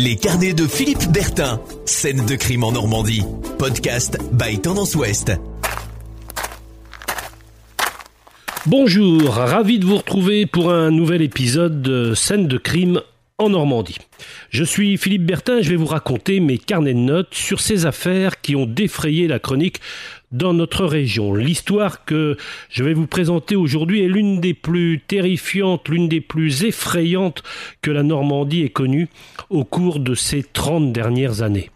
Les carnets de Philippe Bertin. Scène de crime en Normandie. Podcast by Tendance Ouest. Bonjour, ravi de vous retrouver pour un nouvel épisode de Scène de crime en Normandie. Je suis Philippe Bertin, je vais vous raconter mes carnets de notes sur ces affaires qui ont défrayé la chronique dans notre région. L'histoire que je vais vous présenter aujourd'hui est l'une des plus terrifiantes, l'une des plus effrayantes que la Normandie ait connue au cours de ces 30 dernières années.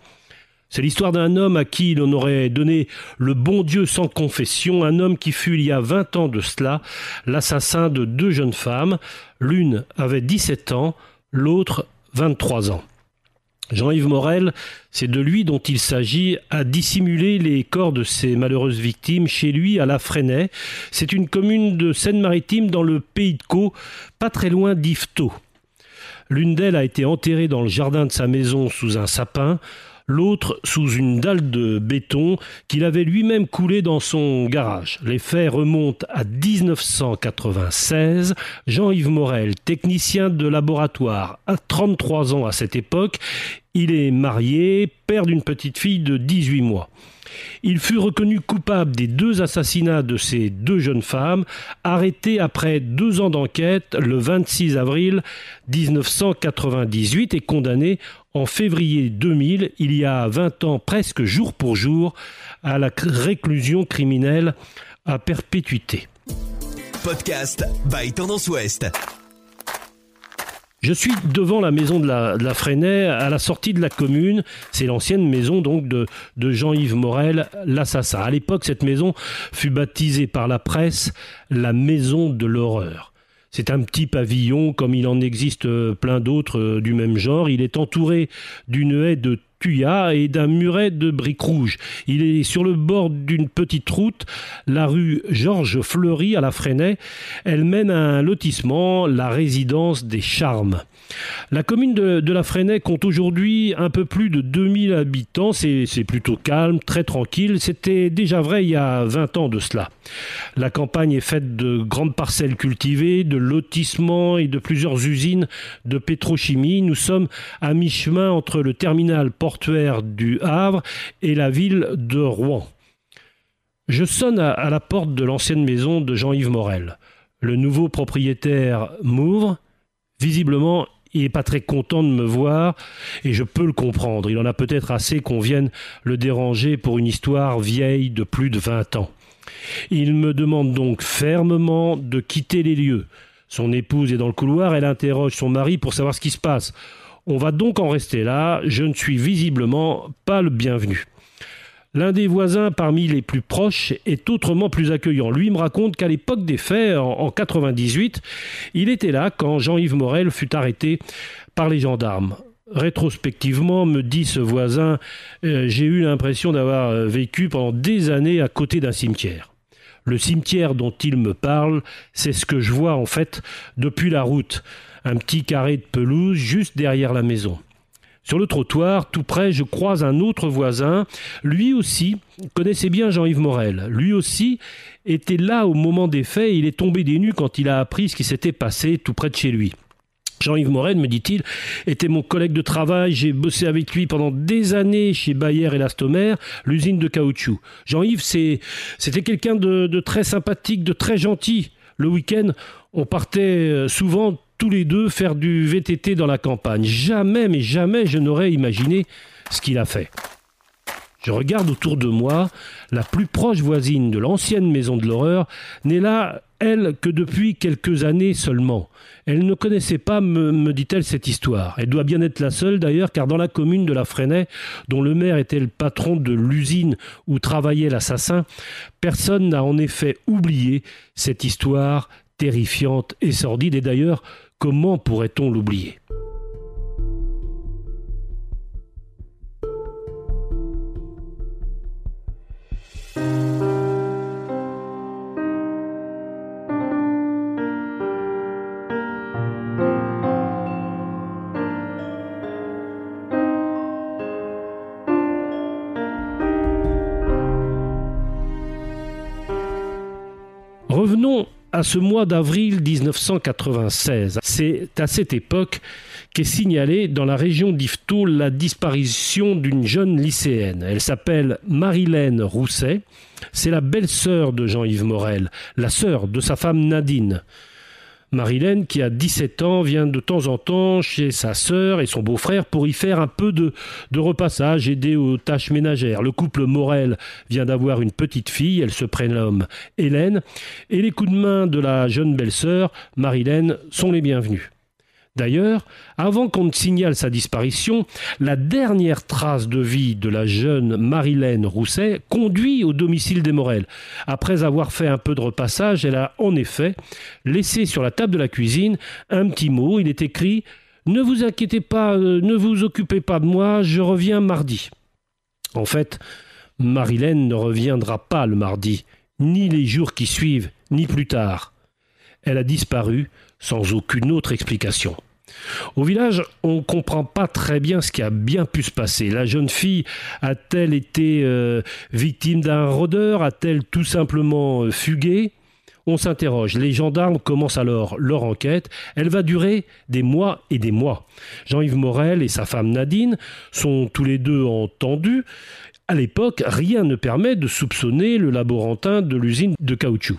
C'est l'histoire d'un homme à qui l'on aurait donné le bon Dieu sans confession, un homme qui fut il y a 20 ans de cela l'assassin de deux jeunes femmes. L'une avait 17 ans, l'autre 23 ans. Jean-Yves Morel, c'est de lui dont il s'agit, a dissimulé les corps de ces malheureuses victimes chez lui à La Fresnay. C'est une commune de Seine-Maritime dans le pays de Caux, pas très loin d'Yvetot. L'une d'elles a été enterrée dans le jardin de sa maison sous un sapin l'autre sous une dalle de béton qu'il avait lui-même coulé dans son garage. Les faits remontent à 1996. Jean-Yves Morel, technicien de laboratoire, a 33 ans à cette époque. Il est marié, père d'une petite fille de 18 mois. Il fut reconnu coupable des deux assassinats de ces deux jeunes femmes, arrêté après deux ans d'enquête le 26 avril 1998 et condamné en février 2000, il y a 20 ans presque jour pour jour, à la réclusion criminelle à perpétuité. Podcast by Tendance Ouest. Je suis devant la maison de la, de Fresnay, à la sortie de la commune. C'est l'ancienne maison donc de, de Jean-Yves Morel, l'assassin. À l'époque, cette maison fut baptisée par la presse la maison de l'horreur. C'est un petit pavillon, comme il en existe euh, plein d'autres euh, du même genre. Il est entouré d'une haie de tuyas et d'un muret de briques rouges. Il est sur le bord d'une petite route, la rue Georges Fleury à la Fresnay. Elle mène à un lotissement, la résidence des Charmes. La commune de, la Fresnay compte aujourd'hui un peu plus de 2000 habitants. C'est plutôt calme, très tranquille. C'était déjà vrai il y a 20 ans de cela. La campagne est faite de grandes parcelles cultivées, de lotissements et de plusieurs usines de pétrochimie. Nous sommes à mi-chemin entre le terminal portuaire du Havre et la ville de Rouen. Je sonne à la porte de l'ancienne maison de Jean-Yves Morel. Le nouveau propriétaire m'ouvre. Visiblement, il n'est pas très content de me voir et je peux le comprendre. Il en a peut-être assez qu'on vienne le déranger pour une histoire vieille de plus de vingt ans. Il me demande donc fermement de quitter les lieux. Son épouse est dans le couloir, elle interroge son mari pour savoir ce qui se passe. On va donc en rester là, je ne suis visiblement pas le bienvenu. L'un des voisins parmi les plus proches est autrement plus accueillant. Lui me raconte qu'à l'époque des faits, en, 98, il était là quand Jean-Yves Morel fut arrêté par les gendarmes. Rétrospectivement, me dit ce voisin, euh, j'ai eu l'impression d'avoir euh, vécu pendant des années à côté d'un cimetière. Le cimetière dont il me parle, c'est ce que je vois en fait depuis la route. Un petit carré de pelouse juste derrière la maison. Sur le trottoir, tout près, je croise un autre voisin. Lui aussi connaissait bien Jean-Yves Morel. Lui aussi était là au moment des faits. il est tombé des nues quand il a appris ce qui s'était passé tout près de chez lui. Jean-Yves Morel, me dit-il, était mon collègue de travail. J'ai bossé avec lui pendant des années chez Bayer et Lastomer, l'usine de caoutchouc. Jean-Yves, c'était quelqu'un de très sympathique, de très gentil. Le week-end, on partait euh, souvent tous les deux faire du VTT dans la campagne. Jamais, mais jamais je n'aurais imaginé ce qu'il a fait. Je regarde autour de moi, la plus proche voisine de l'ancienne maison de l'horreur n'est là, elle, que depuis quelques années seulement. Elle ne connaissait pas, me, dit-elle, cette histoire. Elle doit bien être la seule d'ailleurs, car dans la commune de la Fresnay, dont le maire était le patron de l'usine où travaillait l'assassin, personne n'a en effet oublié cette histoire terrifiante et sordide, et d'ailleurs Comment pourrait-on l'oublier? Revenons à ce mois d'avril 1996. C'est à cette époque qu'est signalée dans la région d'Yvetot la disparition d'une jeune lycéenne. Elle s'appelle Marilène Rousset. C'est la belle-sœur de Jean-Yves Morel, la sœur de sa femme Nadine. Marilène, qui a 17 ans, vient de temps en temps chez sa sœur et son beau-frère pour y faire un peu de, repassage, aider aux tâches ménagères. Le couple Morel vient d'avoir une petite fille, elle se prénomme Hélène, et les coups de main de la jeune belle-sœur, Marilène, sont les bienvenus. D'ailleurs, avant qu'on ne signale sa disparition, la dernière trace de vie de la jeune Marilène Rousset conduit au domicile des Morel. Après avoir fait un peu de repassage, elle a en effet laissé sur la table de la cuisine un petit mot. Il est écrit Ne vous inquiétez pas, euh, ne vous occupez pas de moi, je reviens mardi. En fait, Marilène ne reviendra pas le mardi, ni les jours qui suivent, ni plus tard. Elle a disparu sans aucune autre explication. Au village, on ne comprend pas très bien ce qui a bien pu se passer. La jeune fille a-t-elle été euh, victime d'un rôdeur? A-t-elle tout simplement euh, fugué? On s'interroge. Les gendarmes commencent alors leur enquête. Elle va durer des mois et des mois. Jean-Yves Morel et sa femme Nadine sont tous les deux entendus. À l'époque, rien ne permet de soupçonner le laborantin de l'usine de caoutchouc.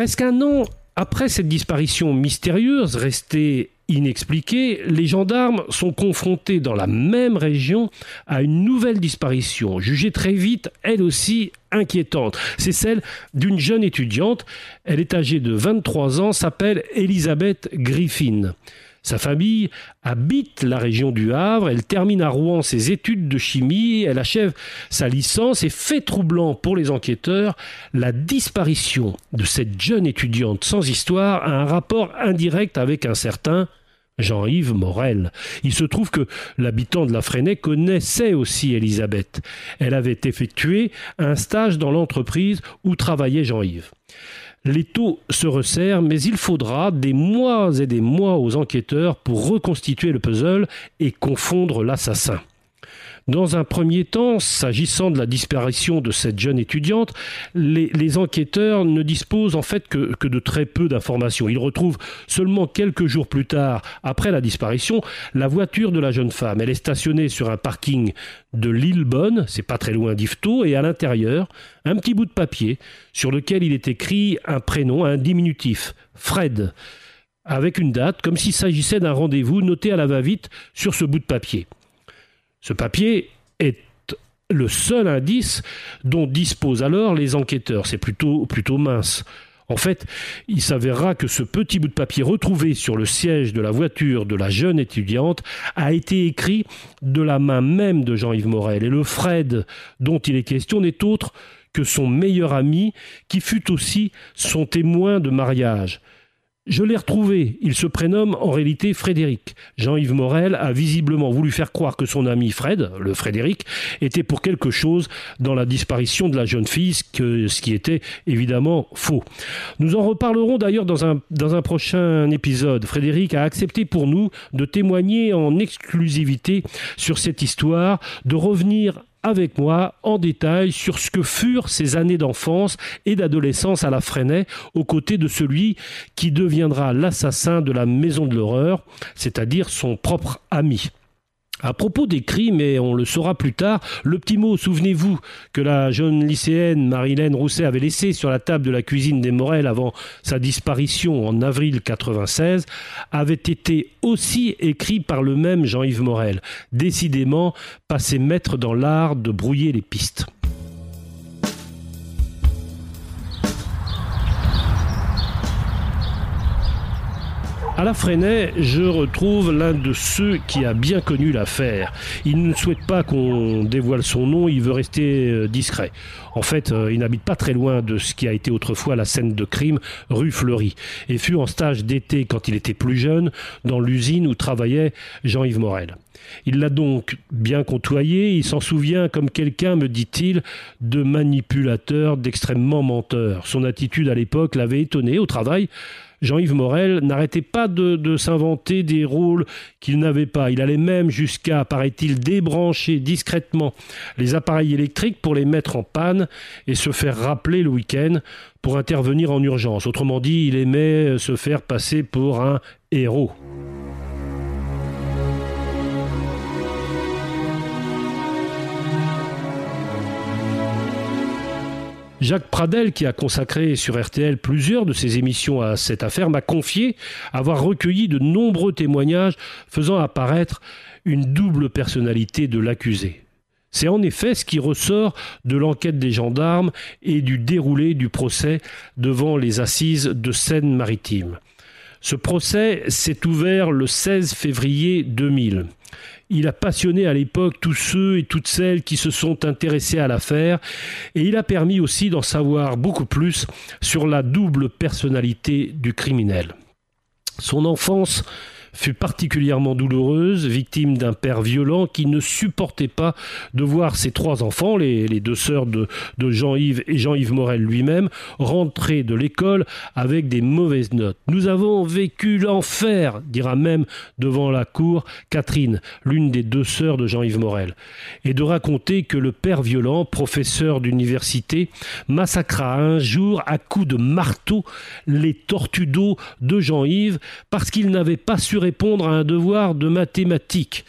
Presque un an après cette disparition mystérieuse restée inexpliquée, les gendarmes sont confrontés dans la même région à une nouvelle disparition, jugée très vite, elle aussi inquiétante. C'est celle d'une jeune étudiante. Elle est âgée de 23 ans, s'appelle Elisabeth Griffin. Sa famille habite la région du Havre, elle termine à Rouen ses études de chimie, elle achève sa licence et fait troublant pour les enquêteurs, la disparition de cette jeune étudiante sans histoire a un rapport indirect avec un certain Jean-Yves Morel. Il se trouve que l'habitant de la Fresnay connaissait aussi Elisabeth. Elle avait effectué un stage dans l'entreprise où travaillait Jean-Yves. Les taux se resserrent, mais il faudra des mois et des mois aux enquêteurs pour reconstituer le puzzle et confondre l'assassin. Dans un premier temps, s'agissant de la disparition de cette jeune étudiante, les, enquêteurs ne disposent en fait que, de très peu d'informations. Ils retrouvent seulement quelques jours plus tard, après la disparition, la voiture de la jeune femme. Elle est stationnée sur un parking de l'île Bonne, c'est pas très loin d'Yvetot, et à l'intérieur, un petit bout de papier sur lequel il est écrit un prénom, un diminutif, Fred avec une date, comme s'il s'agissait d'un rendez-vous noté à la va-vite sur ce bout de papier. Ce papier est le seul indice dont disposent alors les enquêteurs. C'est plutôt, plutôt mince. En fait, il s'avérera que ce petit bout de papier retrouvé sur le siège de la voiture de la jeune étudiante a été écrit de la main même de Jean-Yves Morel. Et le Fred dont il est question n'est autre que son meilleur ami, qui fut aussi son témoin de mariage. Je l'ai retrouvé. Il se prénomme en réalité Frédéric. Jean-Yves Morel a visiblement voulu faire croire que son ami Fred, le Frédéric, était pour quelque chose dans la disparition de la jeune fille, ce qui était évidemment faux. Nous en reparlerons d'ailleurs dans un, dans un prochain épisode. Frédéric a accepté pour nous de témoigner en exclusivité sur cette histoire, de revenir avec moi en détail sur ce que furent ses années d'enfance et d'adolescence à la Freinet, aux côtés de celui qui deviendra l'assassin de la maison de l'horreur, c'est-à-dire son propre ami. À propos des crimes, et on le saura plus tard, le petit mot, souvenez-vous, que la jeune lycéenne Marilène Rousset avait laissé sur la table de la cuisine des Morel avant sa disparition en avril 96, avait été aussi écrit par le même Jean-Yves Morel. Décidément, passé maître dans l'art de brouiller les pistes. À la Freinet, je retrouve l'un de ceux qui a bien connu l'affaire. Il ne souhaite pas qu'on dévoile son nom, il veut rester euh, discret. En fait, euh, il n'habite pas très loin de ce qui a été autrefois la scène de crime, rue Fleury, et fut en stage d'été quand il était plus jeune dans l'usine où travaillait Jean-Yves Morel. Il l'a donc bien côtoyé, il s'en souvient comme quelqu'un, me dit-il, de manipulateur, d'extrêmement menteur. Son attitude à l'époque l'avait étonné au travail, Jean-Yves Morel n'arrêtait pas de, s'inventer des rôles qu'il n'avait pas. Il allait même jusqu'à, paraît-il, débrancher discrètement les appareils électriques pour les mettre en panne et se faire rappeler le week-end pour intervenir en urgence. Autrement dit, il aimait se faire passer pour un héros. Jacques Pradel, qui a consacré sur RTL plusieurs de ses émissions à cette affaire, m'a confié avoir recueilli de nombreux témoignages faisant apparaître une double personnalité de l'accusé. C'est en effet ce qui ressort de l'enquête des gendarmes et du déroulé du procès devant les assises de Seine-Maritime. Ce procès s'est ouvert le 16 février 2000. Il a passionné à l'époque tous ceux et toutes celles qui se sont intéressés à l'affaire et il a permis aussi d'en savoir beaucoup plus sur la double personnalité du criminel. Son enfance fut particulièrement douloureuse, victime d'un père violent qui ne supportait pas de voir ses trois enfants, les, deux sœurs de, Jean-Yves et Jean-Yves Morel lui-même, rentrer de l'école avec des mauvaises notes. Nous avons vécu l'enfer, dira même devant la cour Catherine, l'une des deux sœurs de Jean-Yves Morel, et de raconter que le père violent, professeur d'université, massacra un jour à coups de marteau les tortues d'eau de Jean-Yves parce qu'il n'avait pas su répondre à un devoir de mathématiques.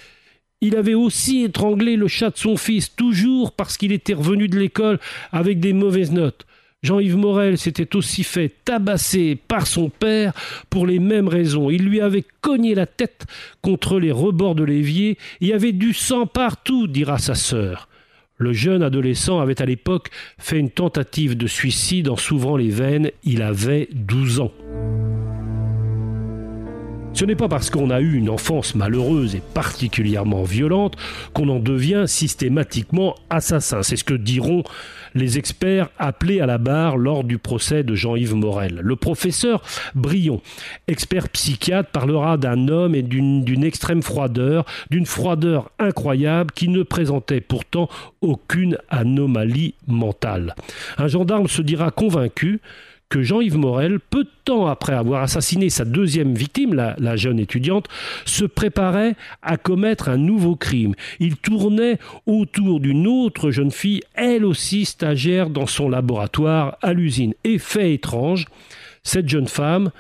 Il avait aussi étranglé le chat de son fils, toujours parce qu'il était revenu de l'école avec des mauvaises notes. Jean-Yves Morel s'était aussi fait tabasser par son père pour les mêmes raisons. Il lui avait cogné la tête contre les rebords de l'évier. Il y avait du sang partout, dira sa sœur. Le jeune adolescent avait à l'époque fait une tentative de suicide en s'ouvrant les veines. Il avait 12 ans. Ce n'est pas parce qu'on a eu une enfance malheureuse et particulièrement violente qu'on en devient systématiquement assassin. C'est ce que diront les experts appelés à la barre lors du procès de Jean-Yves Morel. Le professeur Brion, expert psychiatre, parlera d'un homme et d'une extrême froideur, d'une froideur incroyable qui ne présentait pourtant aucune anomalie mentale. Un gendarme se dira convaincu que Jean-Yves Morel, peu de temps après avoir assassiné sa deuxième victime, la, jeune étudiante, se préparait à commettre un nouveau crime. Il tournait autour d'une autre jeune fille, elle aussi stagiaire dans son laboratoire à l'usine. Et fait étrange, cette jeune femme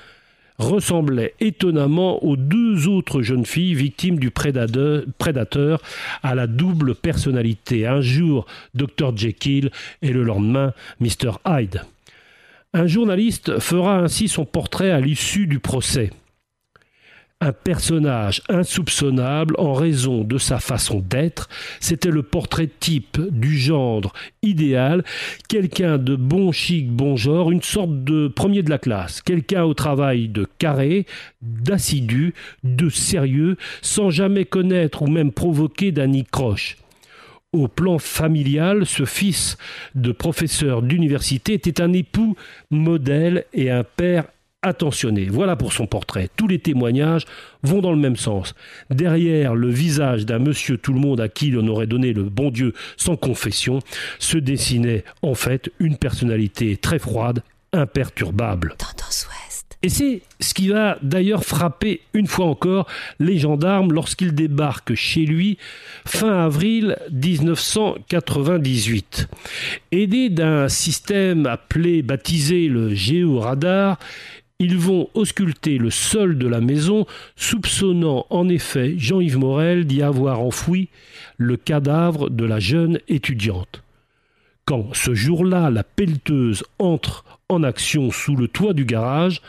ressemblait étonnamment aux deux autres jeunes filles victimes du prédateur, à la double personnalité. Un jour, Dr. Jekyll et le lendemain, Mr. Hyde. Un journaliste fera ainsi son portrait à l'issue du procès. Un personnage insoupçonnable en raison de sa façon d'être, c'était le portrait type du gendre idéal, quelqu'un de bon chic, bon genre, une sorte de premier de la classe, quelqu'un au travail de carré, d'assidu, de sérieux, sans jamais connaître ou même provoquer d'un croche. Au plan familial, ce fils de professeur d'université était un époux modèle et un père attentionné. Voilà pour son portrait. Tous les témoignages vont dans le même sens. Derrière le visage d'un monsieur tout le monde à qui l'on aurait donné le bon Dieu sans confession, se dessinait en fait une personnalité très froide, imperturbable. Et c'est ce qui va d'ailleurs frapper une fois encore les gendarmes lorsqu'ils débarquent chez lui fin avril 1998. Aidés d'un système appelé, baptisé le géoradar, ils vont ausculter le sol de la maison, soupçonnant en effet Jean-Yves Morel d'y avoir enfoui le cadavre de la jeune étudiante. Quand ce jour-là la pelleteuse entre en action sous le toit du garage,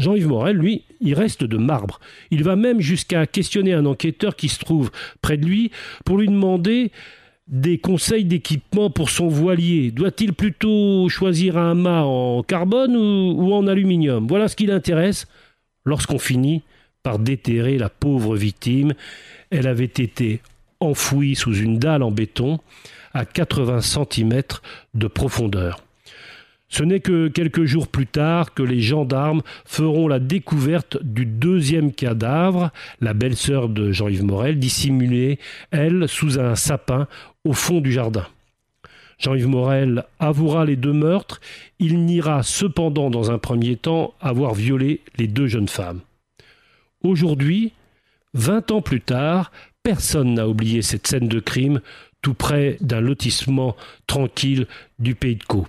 Jean-Yves Morel, lui, il reste de marbre. Il va même jusqu'à questionner un enquêteur qui se trouve près de lui pour lui demander des conseils d'équipement pour son voilier. Doit-il plutôt choisir un mât en carbone ou, en aluminium? Voilà ce qui l'intéresse lorsqu'on finit par déterrer la pauvre victime. Elle avait été enfouie sous une dalle en béton à 80 cm de profondeur. Ce n'est que quelques jours plus tard que les gendarmes feront la découverte du deuxième cadavre, la belle-sœur de Jean-Yves Morel, dissimulée, elle, sous un sapin au fond du jardin. Jean-Yves Morel avouera les deux meurtres. Il niera cependant dans un premier temps avoir violé les deux jeunes femmes. Aujourd'hui, vingt ans plus tard, personne n'a oublié cette scène de crime tout près d'un lotissement tranquille du pays de Caux.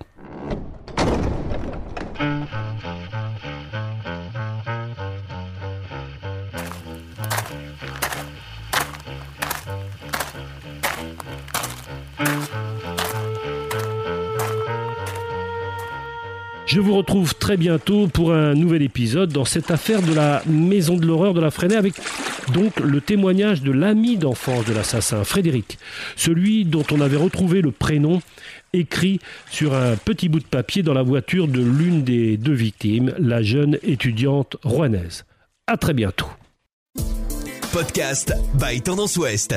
Je vous retrouve très bientôt pour un nouvel épisode dans cette affaire de la maison de l'horreur de la Freinet avec donc le témoignage de l'ami d'enfance de l'assassin, Frédéric, celui dont on avait retrouvé le prénom écrit sur un petit bout de papier dans la voiture de l'une des deux victimes, la jeune étudiante rouennaise. À très bientôt. Podcast by Tendance Ouest.